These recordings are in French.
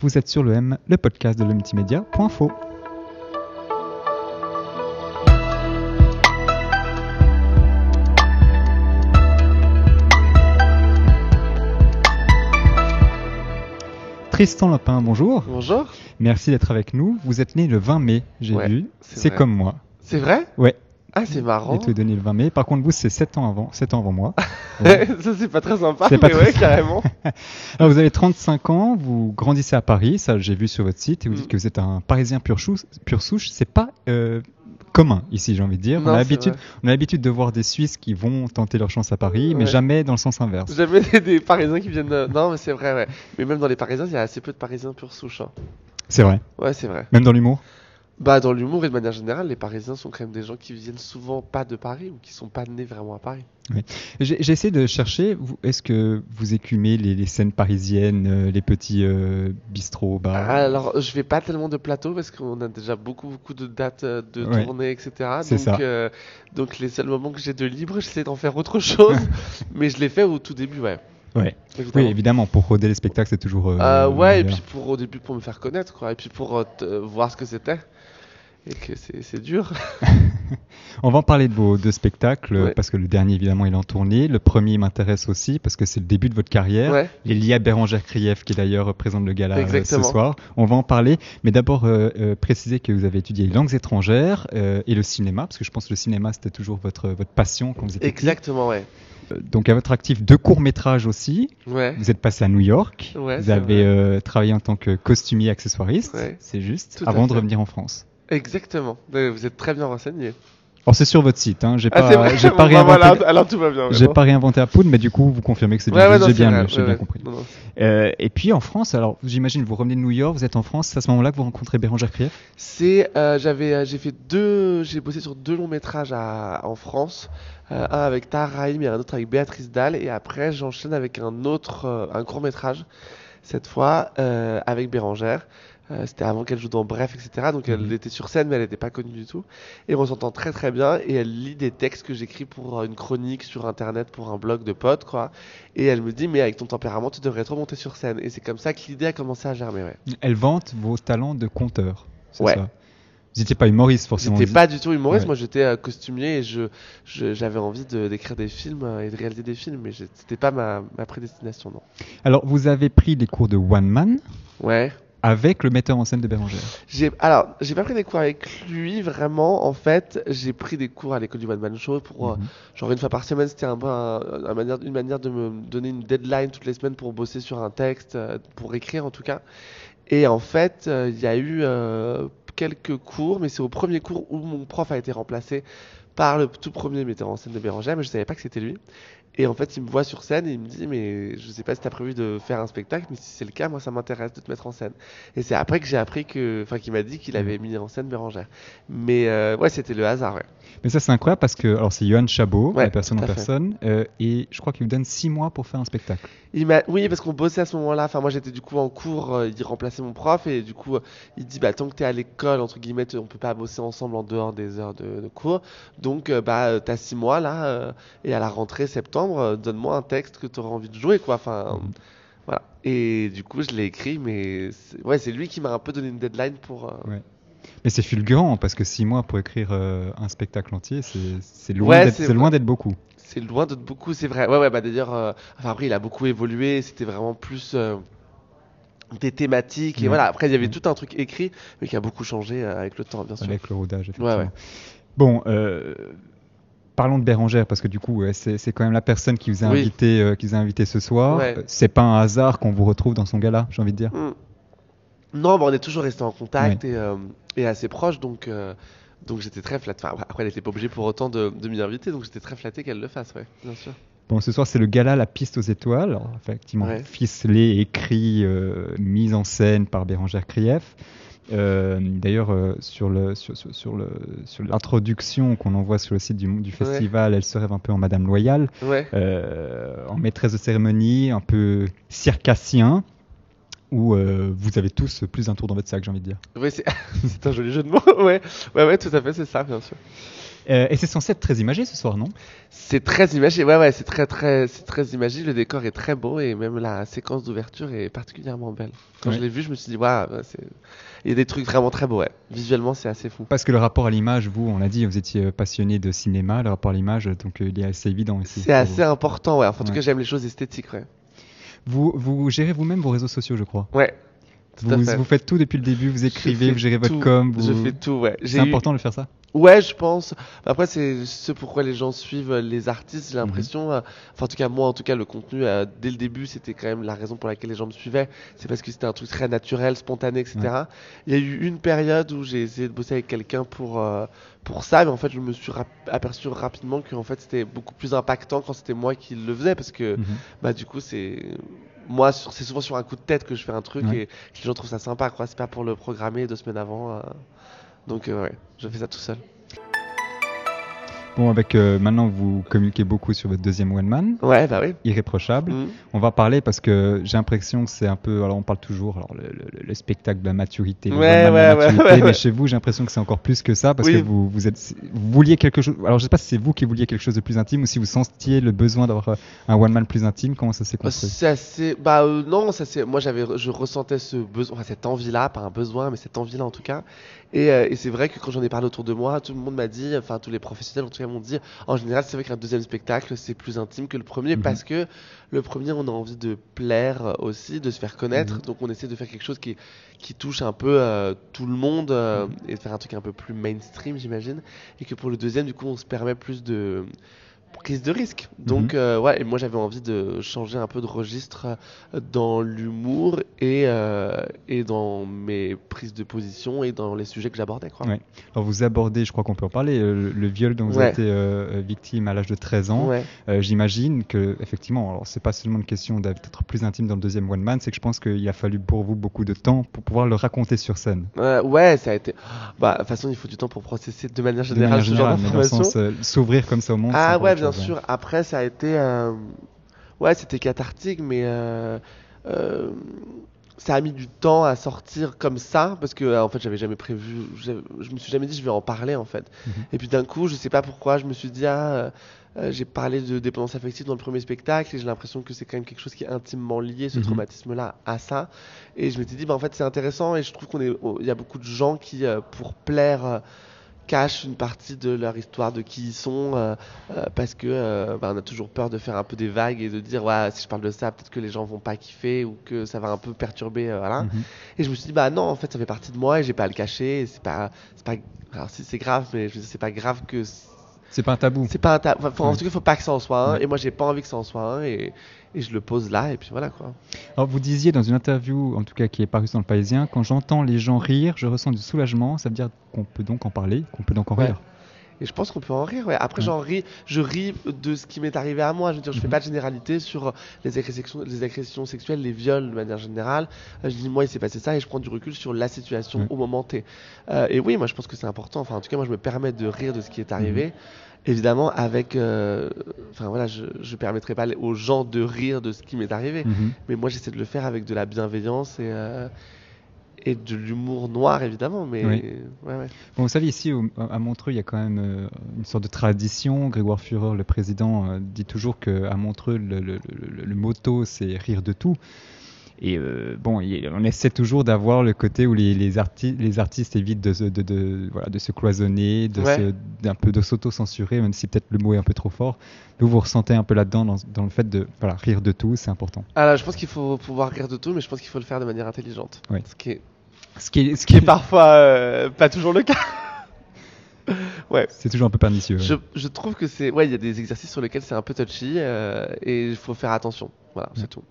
Vous êtes sur le M, le podcast de le. Tristan Lapin, bonjour. Bonjour. Merci d'être avec nous. Vous êtes né le 20 mai, j'ai Ouais, vu. c'est comme moi. C'est vrai? Ouais, Ah, c'est marrant. j'ai tout donné le 20 mai. Par contre, vous, c'est 7 ans avant, 7 ans avant moi. ça, c'est pas très sympa, mais pas ouais, carrément. Alors, vous avez 35 ans, vous grandissez à Paris, ça j'ai vu sur votre site, et vous Mm. dites que vous êtes un Parisien pur, chou- pur souche. C'est pas euh, commun ici, j'ai envie de dire. Non, on, a l'habitude, vrai. on a l'habitude de voir des Suisses qui vont tenter leur chance à Paris, mais jamais dans le sens inverse. Jamais des, des Parisiens qui viennent. de- Non, mais c'est vrai, ouais. Mais même dans les Parisiens, il y a assez peu de Parisiens pure souche. hein. C'est vrai. Ouais, c'est vrai. Même dans l'humour? Bah, dans l'humour et de manière générale, les Parisiens sont quand même des gens qui viennent souvent pas de Paris ou qui sont pas nés vraiment à Paris. J'ai j'ai essayé de chercher, est-ce que vous écumez les, les scènes parisiennes, euh, les petits euh, bistrots, bars? Alors, je vais pas tellement de plateau parce qu'on a déjà beaucoup, beaucoup de dates euh, de Ouais. tournée, etc. Donc, ça. euh, donc, les seuls moments que j'ai de libre, j'essaie d'en faire autre chose. mais je l'ai fait au tout début, ouais. Ouais. évidemment. Oui, évidemment, pour roder les spectacles, c'est toujours. euh, Euh, ouais, et puis pour au début pour me faire connaître, quoi, et puis pour euh, voir ce que c'était. Et que c'est dur. On va en parler de vos deux spectacles, Ouais. parce que le dernier, évidemment, il est en tournée. Le premier m'intéresse aussi, parce que c'est le début de votre carrière. Ouais. À Bérangère Krief, qui d'ailleurs présente le gala euh, ce soir. On va en parler, mais d'abord euh, euh, préciser que vous avez étudié les langues étrangères euh, et le cinéma, parce que je pense que le cinéma, c'était toujours votre, votre passion quand vous étiez petit. Exactement, ouais. Euh, Donc à votre actif, deux courts-métrages aussi. Ouais. Vous êtes passé à New York. Ouais, vous avez travaillé en tant que costumier accessoiriste, Ouais. c'est juste, Tout avant de revenir en France. Exactement. Vous êtes très bien renseigné. Alors c'est sur votre site, hein. j'ai Ah, pas, j'ai pas bah, réinventé, voilà, alors tout va bien. j'ai pas réinventé la poudre, mais du coup vous confirmez que c'est bien, ouais, non, j'ai bien, vrai, j'ai ouais, bien compris. Non, non. Euh, et puis en France, alors j'imagine vous revenez de New York, vous êtes en France, c'est à ce moment-là que vous rencontrez Bérangère Krief C'est, euh, j'avais, euh, j'ai fait deux, j'ai bossé sur deux longs métrages à- en France, Euh, un avec Tahar Rahim et un autre avec Béatrice Dalle, et après j'enchaîne avec un autre, un court métrage, cette fois euh, avec Bérangère. Euh, C'était avant qu'elle joue dans Bref, etc. Donc elle Mhm. était sur scène, mais elle n'était pas connue du tout. Et on s'entend très très bien. Et elle lit des textes que j'écris pour euh, une chronique sur internet, pour un blog de potes, quoi. Et elle me dit, mais avec ton tempérament, tu devrais trop monter sur scène. Et c'est comme ça que l'idée a commencé à germer, ouais. Elle vante vos talents de conteur, c'est Ouais. ça? Vous n'étiez pas humoriste forcément. J'étais pas du tout humoriste, Ouais. moi j'étais euh, costumier et je, j'avais envie de- d'écrire des films euh, et de réaliser des films, mais c'était pas ma, ma prédestination, non. Alors vous avez pris des cours de one man Ouais. avec le metteur en scène de Bérangère. J'ai, alors, j'ai pas pris des cours avec lui vraiment, en fait, j'ai pris des cours à l'école du One Man Show pour, euh, Mhm. genre une fois par semaine, c'était un peu un- un manière, une manière de me donner une deadline toutes les semaines pour bosser sur un texte, pour écrire en tout cas. Et en fait, euh, il y a eu quelques cours, mais c'est au premier cours où mon prof a été remplacé par le tout premier metteur en scène de Bérangère, mais je savais pas que c'était lui. Et en fait, il me voit sur scène et il me dit, mais je sais pas si t'as prévu de faire un spectacle, mais si c'est le cas, moi ça m'intéresse de te mettre en scène. Et c'est après que j'ai appris que, enfin, qu'il m'a dit qu'il avait mis en scène Bérangère. Mais euh, ouais, c'était le hasard, ouais. Mais ça c'est incroyable parce que alors c'est Johan Chabot, Ouais, la personne en personne, euh, et je crois qu'il vous donne six mois pour faire un spectacle. Il oui, parce qu'on bossait à ce moment-là. Enfin, moi, j'étais du coup en cours. euh, il remplaçait mon prof et du coup, euh, il dit, bah, tant que t'es à l'école, entre guillemets, on peut pas bosser ensemble en dehors des heures de, de cours. Donc, euh, bah, euh, t'as six mois là, euh, et à la rentrée septembre, euh, donne-moi un texte que t'auras envie de jouer, quoi. Enfin, Mhm. voilà. Et du coup, je l'ai écrit, mais c'est- ouais, c'est lui qui m'a un peu donné une deadline pour. euh, Ouais. Mais c'est fulgurant parce que six mois pour écrire euh, un spectacle entier, c'est loin Ouais, d'être c'est c'est loin d'être beaucoup. C'est loin de beaucoup, c'est vrai. Ouais, ouais, bah d'ailleurs, euh, enfin après, il a beaucoup évolué. C'était vraiment plus des thématiques. Et Ouais. voilà, après, il y avait tout un truc écrit, mais qui a beaucoup changé avec le temps, bien sûr. avec le rodage. Ouais, Effectivement. ouais. Bon, euh, parlons de Bérangère parce que du coup, c'est quand même la personne qui vous a Oui. invité, euh, qui vous a invité ce soir. Ouais. Euh, C'est pas un hasard qu'on vous retrouve dans son gala, j'ai envie de dire. Hmm. Non, bah, on est toujours resté en contact et, euh, et assez proches, donc, euh, donc j'étais très flatté. Enfin, après, elle n'était pas obligée pour autant de, de m'y inviter, donc j'étais très flatté qu'elle le fasse, ouais, bien sûr. Bon, ce soir, c'est le gala La Piste aux Étoiles. Alors, effectivement, Ouais. ficelé, écrit, euh, mise en scène par Bérangère Krief. Euh, D'ailleurs, euh, sur le sur, sur, sur le sur l'introduction qu'on envoie sur le site du, du festival, elle se rêve un peu en Madame Loyale, Ouais, euh, en maîtresse de cérémonie, un peu circassien, où vous avez tous plus d'un tour dans votre sac, j'ai envie de dire. c'est c'est un joli jeu de mots, ouais. Ouais, ouais, tout à fait, c'est ça, bien sûr. Euh, et c'est censé être très imagé ce soir, non? C'est très imagé, ouais, ouais, c'est très, très, c'est très imagé. Le décor est très beau et même la séquence d'ouverture est particulièrement belle. Quand je l'ai vu, je me suis dit, waouh, il y a des trucs vraiment très beaux, ouais. Visuellement, c'est assez fou. Parce que le rapport à l'image, vous, on l'a dit, vous étiez passionné de cinéma, le rapport à l'image, donc il est assez évident ici. C'est assez important, ouais. en tout cas, j'aime les choses esthétiques, ouais. Vous, vous gérez vous-même vos réseaux sociaux, je crois? Ouais, vous, vous, faites tout depuis le début, vous écrivez, vous gérez votre com. Je fais tout, ouais. C'est important de faire ça Ouais, je pense. Après, c'est ce pourquoi les gens suivent les artistes, j'ai mhm. l'impression. Enfin, en tout cas, moi, en tout cas, le contenu, euh, dès le début, c'était quand même la raison pour laquelle les gens me suivaient. C'est parce que c'était un truc très naturel, spontané, etc. Il y a eu une période où j'ai essayé de bosser avec quelqu'un pour, euh, pour ça, mais en fait, je me suis aperçu rapidement que en fait, c'était beaucoup plus impactant quand c'était moi qui le faisais parce que, mhm. bah, du coup, c'est moi, c'est souvent sur un coup de tête que je fais un truc et que les gens trouvent ça sympa, quoi. C'est pas pour le programmer deux semaines avant. Euh. Donc, euh, ouais, je fais ça tout seul. Bon, avec euh, maintenant vous communiquez beaucoup sur votre deuxième one man. Ouais, bah oui. Irréprochable. Mm. On va parler parce que j'ai l'impression que c'est un peu. Alors on parle toujours alors le, spectacle de la maturité, ouais, ouais, maturité, mais chez vous j'ai l'impression que c'est encore plus que ça parce que vous vous êtes vous vouliez quelque chose. Alors je sais pas si c'est vous qui vouliez quelque chose de plus intime ou si vous sentiez le besoin d'avoir euh, un one man plus intime. Comment ça s'est construit? C'est assez. Bah euh, non, ça c'est. Moi j'avais je ressentais ce besoin, enfin, cette envie là, pas un besoin, mais cette envie là en tout cas. Et, et c'est vrai que quand j'en ai parlé autour de moi, tout le monde m'a dit, enfin tous les professionnels en tout cas m'ont dit, en général, c'est vrai qu'un deuxième spectacle, c'est plus intime que le premier mhm. parce que le premier, on a envie de plaire aussi, de se faire connaître. Mhm. Donc, on essaie de faire quelque chose qui, qui touche un peu euh, tout le monde euh, mhm. et de faire un truc un peu plus mainstream, j'imagine. Et que pour le deuxième, du coup, on se permet plus de prise de risque. Donc, mhm. euh, ouais, et moi j'avais envie de changer un peu de registre euh, dans l'humour et, euh, et dans mes prises de position et dans les sujets que j'abordais. Quoi. Alors, vous abordez, je crois qu'on peut en parler, le, viol dont vous avez été victime à l'âge de 13 ans. J'imagine que, effectivement, alors c'est pas seulement une question d'être plus intime dans le deuxième One Man, c'est que je pense qu'il a fallu pour vous beaucoup de temps pour pouvoir le raconter sur scène. ouais, ça a été. Bah, de toute façon, il faut du temps pour processer de manière générale, ce genre d'informations. S'ouvrir comme ça au monde. Ah ouais, bien sûr. Après, ça a été. Euh, ouais, c'était cathartique, mais. Euh, euh, ça a mis du temps à sortir comme ça parce que en fait j'avais jamais prévu je, me suis jamais dit je vais en parler en fait mhm. et puis d'un coup je sais pas pourquoi je me suis dit ah j'ai parlé de dépendance affective dans le premier spectacle et j'ai l'impression que c'est quand même quelque chose qui est intimement lié ce mhm. traumatisme là à ça et je m'étais dit bah en fait c'est intéressant et je trouve qu'on est il y a beaucoup de gens qui pour plaire cachent une partie de leur histoire, de qui ils sont, euh, euh, parce que euh, bah, on a toujours peur de faire un peu des vagues et de dire ouais, si je parle de ça, peut-être que les gens vont pas kiffer ou que ça va un peu perturber, voilà. Mhm. Et je me suis dit bah non, en fait, ça fait partie de moi et j'ai pas à le cacher. C'est pas, c'est pas, alors c'est grave, mais je c'est pas grave que c'est pas un tabou. C'est pas un tabou. En tout cas, il faut pas que ça en soit un. Et moi, j'ai pas envie que ça en soit un. Et, et je le pose là. Et puis voilà quoi. Alors, vous disiez dans une interview, en tout cas qui est parue dans le Parisien, quand j'entends les gens rire, je ressens du soulagement. Ça veut dire qu'on peut donc en parler, qu'on peut donc en rire. Et je pense qu'on peut en rire. Ouais. Après, j'en ris, je ris de ce qui m'est arrivé à moi. Je veux dire, je fais mhm. pas de généralité sur les agressions, les agressions sexuelles, les viols de manière générale. Euh, je dis, moi, il s'est passé ça et je prends du recul sur la situation au moment T. Euh, et oui, moi, je pense que c'est important. Enfin, en tout cas, moi, je me permets de rire de ce qui est arrivé. Mhm. Évidemment, avec. Euh, enfin, voilà, je ne permettrai pas aux gens de rire de ce qui m'est arrivé. Mhm. Mais moi, j'essaie de le faire avec de la bienveillance et et de l'humour noir évidemment mais ouais, ouais. Bon, vous savez ici à Montreux il y a quand même euh, une sorte de tradition Grégoire Führer le président euh, dit toujours que à Montreux le, le, le, le motto c'est rire de tout et euh, bon, on essaie toujours d'avoir le côté où les, les, les artistes évitent de, de, de, voilà, de se cloisonner, de d'un peu de s'auto-censurer, même si peut-être le mot est un peu trop fort. Vous vous ressentez un peu là-dedans dans, dans, le fait de voilà, rire de tout, c'est important. Alors, je pense qu'il faut pouvoir rire de tout, mais je pense qu'il faut le faire de manière intelligente. Ce qui est, ce qui est, ce qui est parfois euh, pas toujours le cas. ouais. C'est toujours un peu pernicieux. Je, je trouve que c'est. Ouais, il y a des exercices sur lesquels c'est un peu touchy euh, et il faut faire attention. Voilà, c'est tout.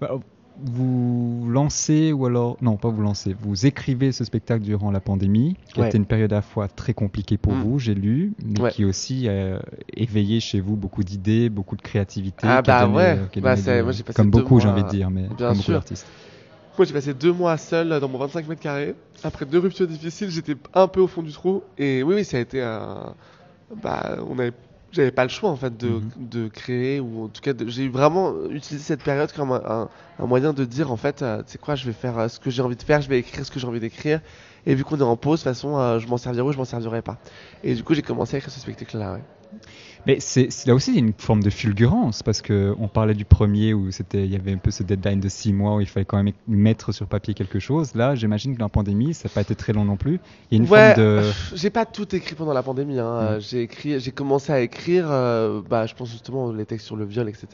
Bah, vous lancez, ou alors, non, pas vous lancez, vous écrivez ce spectacle durant la pandémie, qui a été une période à la fois très compliquée pour mm. vous, j'ai lu, mais qui aussi a éveillé chez vous beaucoup d'idées, beaucoup de créativité. Ah bah ouais, bah, comme beaucoup, j'ai envie de dire, mais comme beaucoup d'artistes. Moi, j'ai passé deux mois seul dans mon 25 mètres carrés. Après deux ruptures difficiles, j'étais un peu au fond du trou. Et oui, oui, ça a été un. Bah, on avait j'avais pas le choix en fait de, Mhm. de créer ou en tout cas j'ai vraiment utilisé cette période comme un, un- un moyen de dire en fait euh, tu sais quoi je vais faire euh, ce que j'ai envie de faire je vais écrire ce que j'ai envie d'écrire et vu qu'on est en pause de toute façon euh, je m'en servirai ou je m'en servirai pas et du coup j'ai commencé à écrire ce spectacle là ouais. Mais c'est là aussi il y a une forme de fulgurance parce que on parlait du premier où c'était il y avait un peu ce deadline de six mois où il fallait quand même mettre sur papier quelque chose. Là, j'imagine que la pandémie, ça n'a pas été très long non plus. Il y a une Ouais, forme de j'ai pas tout écrit pendant la pandémie. Hein. Mm. J'ai écrit, j'ai commencé à écrire, euh, bah, je pense justement les textes sur le viol, etc.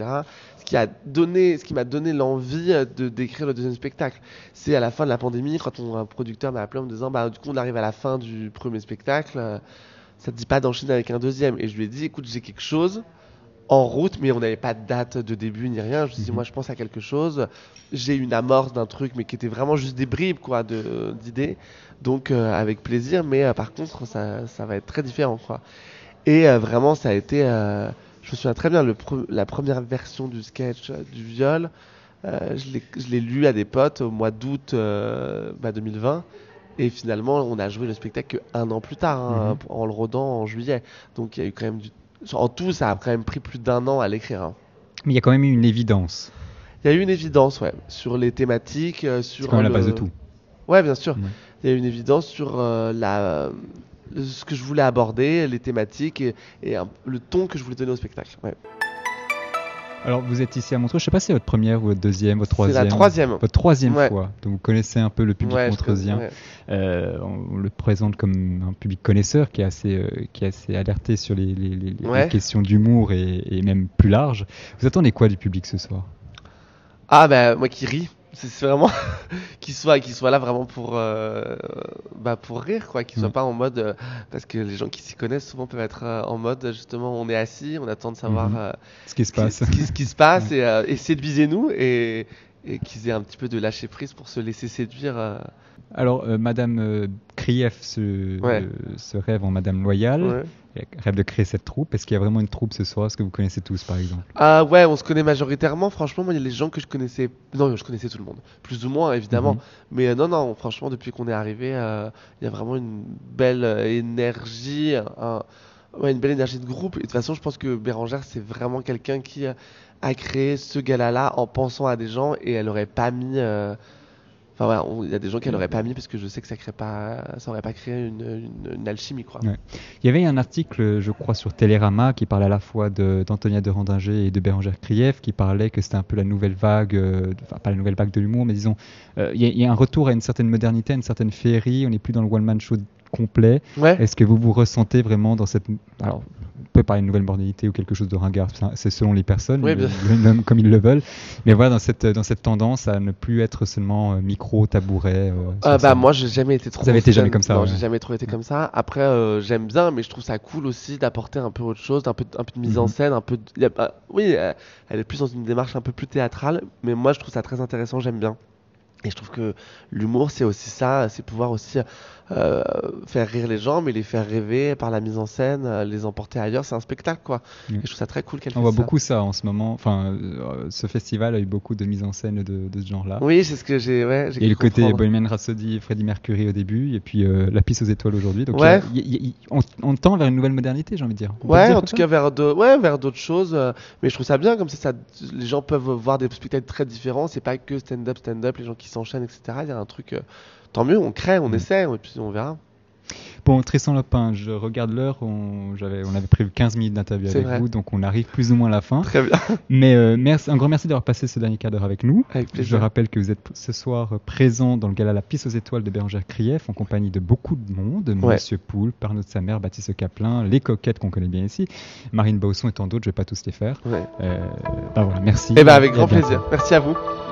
Ce qui a donné, ce qui m'a donné l'envie euh, de d'écrire le deuxième spectacle. C'est à la fin de la pandémie, quand mon un producteur m'a appelé en me disant, bah, du coup, on arrive à la fin du premier spectacle, euh, ça te dit pas d'enchaîner avec un deuxième. Et je lui ai dit, écoute, j'ai quelque chose en route, mais on n'avait pas de date de début ni rien. Je lui ai dit, Mhm. moi, je pense à quelque chose. J'ai une amorce d'un truc, mais qui était vraiment juste des bribes, quoi, d'idées. Donc euh, avec plaisir, mais euh, par contre ça, ça va être très différent quoi. Et euh, vraiment ça a été, je me souviens très bien, le pre- la première version du sketch du viol, je l'ai- lu à des potes au mois d'août euh, bah, 2020. Et finalement, on a joué le spectacle que un an plus tard, hein, Mhm. en le rodant en juillet. Donc il y a eu quand même du... En tout, ça a quand même pris plus d'un an à l'écrire. hein. mais il y a quand même eu une évidence. Il y a eu une évidence, ouais, sur les thématiques, euh, sur C'est quand même la base de tout. Ouais, bien sûr. Il y a une évidence sur euh, la, ce que je voulais aborder, les thématiques et, et un- le ton que je voulais donner au spectacle. Ouais. Alors vous êtes ici à Montreux, je sais pas si c'est votre première ou votre deuxième, votre C'est troisième. la troisième. Votre troisième Ouais. fois. Donc vous connaissez un peu le public Ouais. Euh, on le présente comme un public connaisseur qui est assez, euh, qui est assez alerté sur les, les- les- les questions d'humour et, et même plus large. Vous attendez quoi du public ce soir? Ah bah moi qui ris, c'est vraiment qu'il soit qu'il soit là vraiment pour euh, bah pour rire quoi, qu'il soit Mm. pas en mode euh, parce que les gens qui s'y connaissent souvent peuvent être euh, en mode justement on est assis, on attend de savoir Mhm. euh, Ce qui se passe ce qui, ce qui se passe et essayer de viser nous et et qu'ils aient un petit peu de lâcher prise pour se laisser séduire. Alors, euh, Madame euh, Krief se, Ouais. euh, se rêve en Madame Loyale, Ouais. Elle rêve de créer cette troupe. Est-ce qu'il y a vraiment une troupe ce soir? Est-ce que vous connaissez tous, par exemple? Ah ouais, on se connaît majoritairement. Franchement, moi, il y a les gens que je connaissais. Non, je connaissais tout le monde. Plus ou moins, évidemment. Mhm. Mais euh, non, non, franchement, depuis qu'on est arrivé, euh, il y a vraiment une belle énergie, un- ouais, une belle énergie de groupe. Et de toute façon, je pense que Bérangère, c'est vraiment quelqu'un qui a créé ce gala-là en pensant à des gens et elle aurait pas mis. Enfin voilà, il y a des gens qu'elle aurait pas mis parce que je sais que ça crée pas, ça aurait pas créé une, une- une alchimie quoi. Ouais. Il y avait un article, je crois, sur Télérama qui parlait à la fois de- d'Antonia de, Randinger et de Bérangère Krief, qui parlait que c'était un peu la nouvelle vague, euh, enfin pas la nouvelle vague de l'humour, mais disons, euh, il y, y a un retour à une certaine modernité, à une certaine féerie. On n'est plus dans le one-man show complet. Ouais. Est-ce que vous vous ressentez vraiment dans cette. Alors, on peut parler de nouvelle modernité ou quelque chose de ringard, c'est selon les personnes, Oui, le- le comme ils le veulent. Mais voilà, dans cette, dans cette tendance à ne plus être seulement euh, micro, tabouret. euh, Euh, bah moi j'ai jamais été trop Vous avez été jamais comme ça, non ouais. j'ai jamais trop été comme ça après euh, j'aime bien mais je trouve ça cool aussi d'apporter un peu autre chose un peu un peu de mise en Mhm. scène un peu de- oui elle est plus dans une démarche un peu plus théâtrale mais moi je trouve ça très intéressant j'aime bien et je trouve que l'humour c'est aussi ça c'est pouvoir aussi euh, faire rire les gens mais les faire rêver par la mise en scène euh, les emporter ailleurs c'est un spectacle quoi Oui. et je trouve ça très cool qu'elle On voit ça. beaucoup ça en ce moment. Enfin, euh, ce festival a eu beaucoup de mise en scène de, de ce genre-là. oui c'est ce que j'ai ouais eu le cru côté comprendre. Bohemian Rhapsody, Freddie Mercury au début, et puis euh, La piste aux étoiles aujourd'hui. Donc, Ouais. il y a- il y a- il- on, on tend vers une nouvelle modernité, j'ai envie de dire. On Ouais, dire en tout cas vers de, ouais, vers d'autres choses. mais je trouve ça bien comme ça, ça, les gens peuvent voir des spectacles très différents. C'est pas que stand-up, stand-up, les gens qui s'enchaînent, etc. Il y a un truc. euh, tant mieux, on crée, on Mm. essaie, et puis on verra. Bon, Tristan Lopin, je regarde l'heure. On, on avait prévu 15 minutes d'interview avec vrai. vous, donc on arrive plus ou moins à la fin. Très bien, Mais euh, merci, un grand merci d'avoir passé ce dernier quart d'heure avec nous. avec Je rappelle que vous êtes ce soir présent dans le gala La Piste aux étoiles de Bérangère Krief en compagnie de beaucoup de monde. Ouais. Monsieur Poul, Arnaud de sa mère, Baptiste Caplin, les coquettes qu'on connaît bien ici, Marine Bausson et tant d'autres, je vais pas tous les faire. Ouais. Euh, bah voilà, merci. Eh ben avec Et à grand bientôt. plaisir. Merci à vous.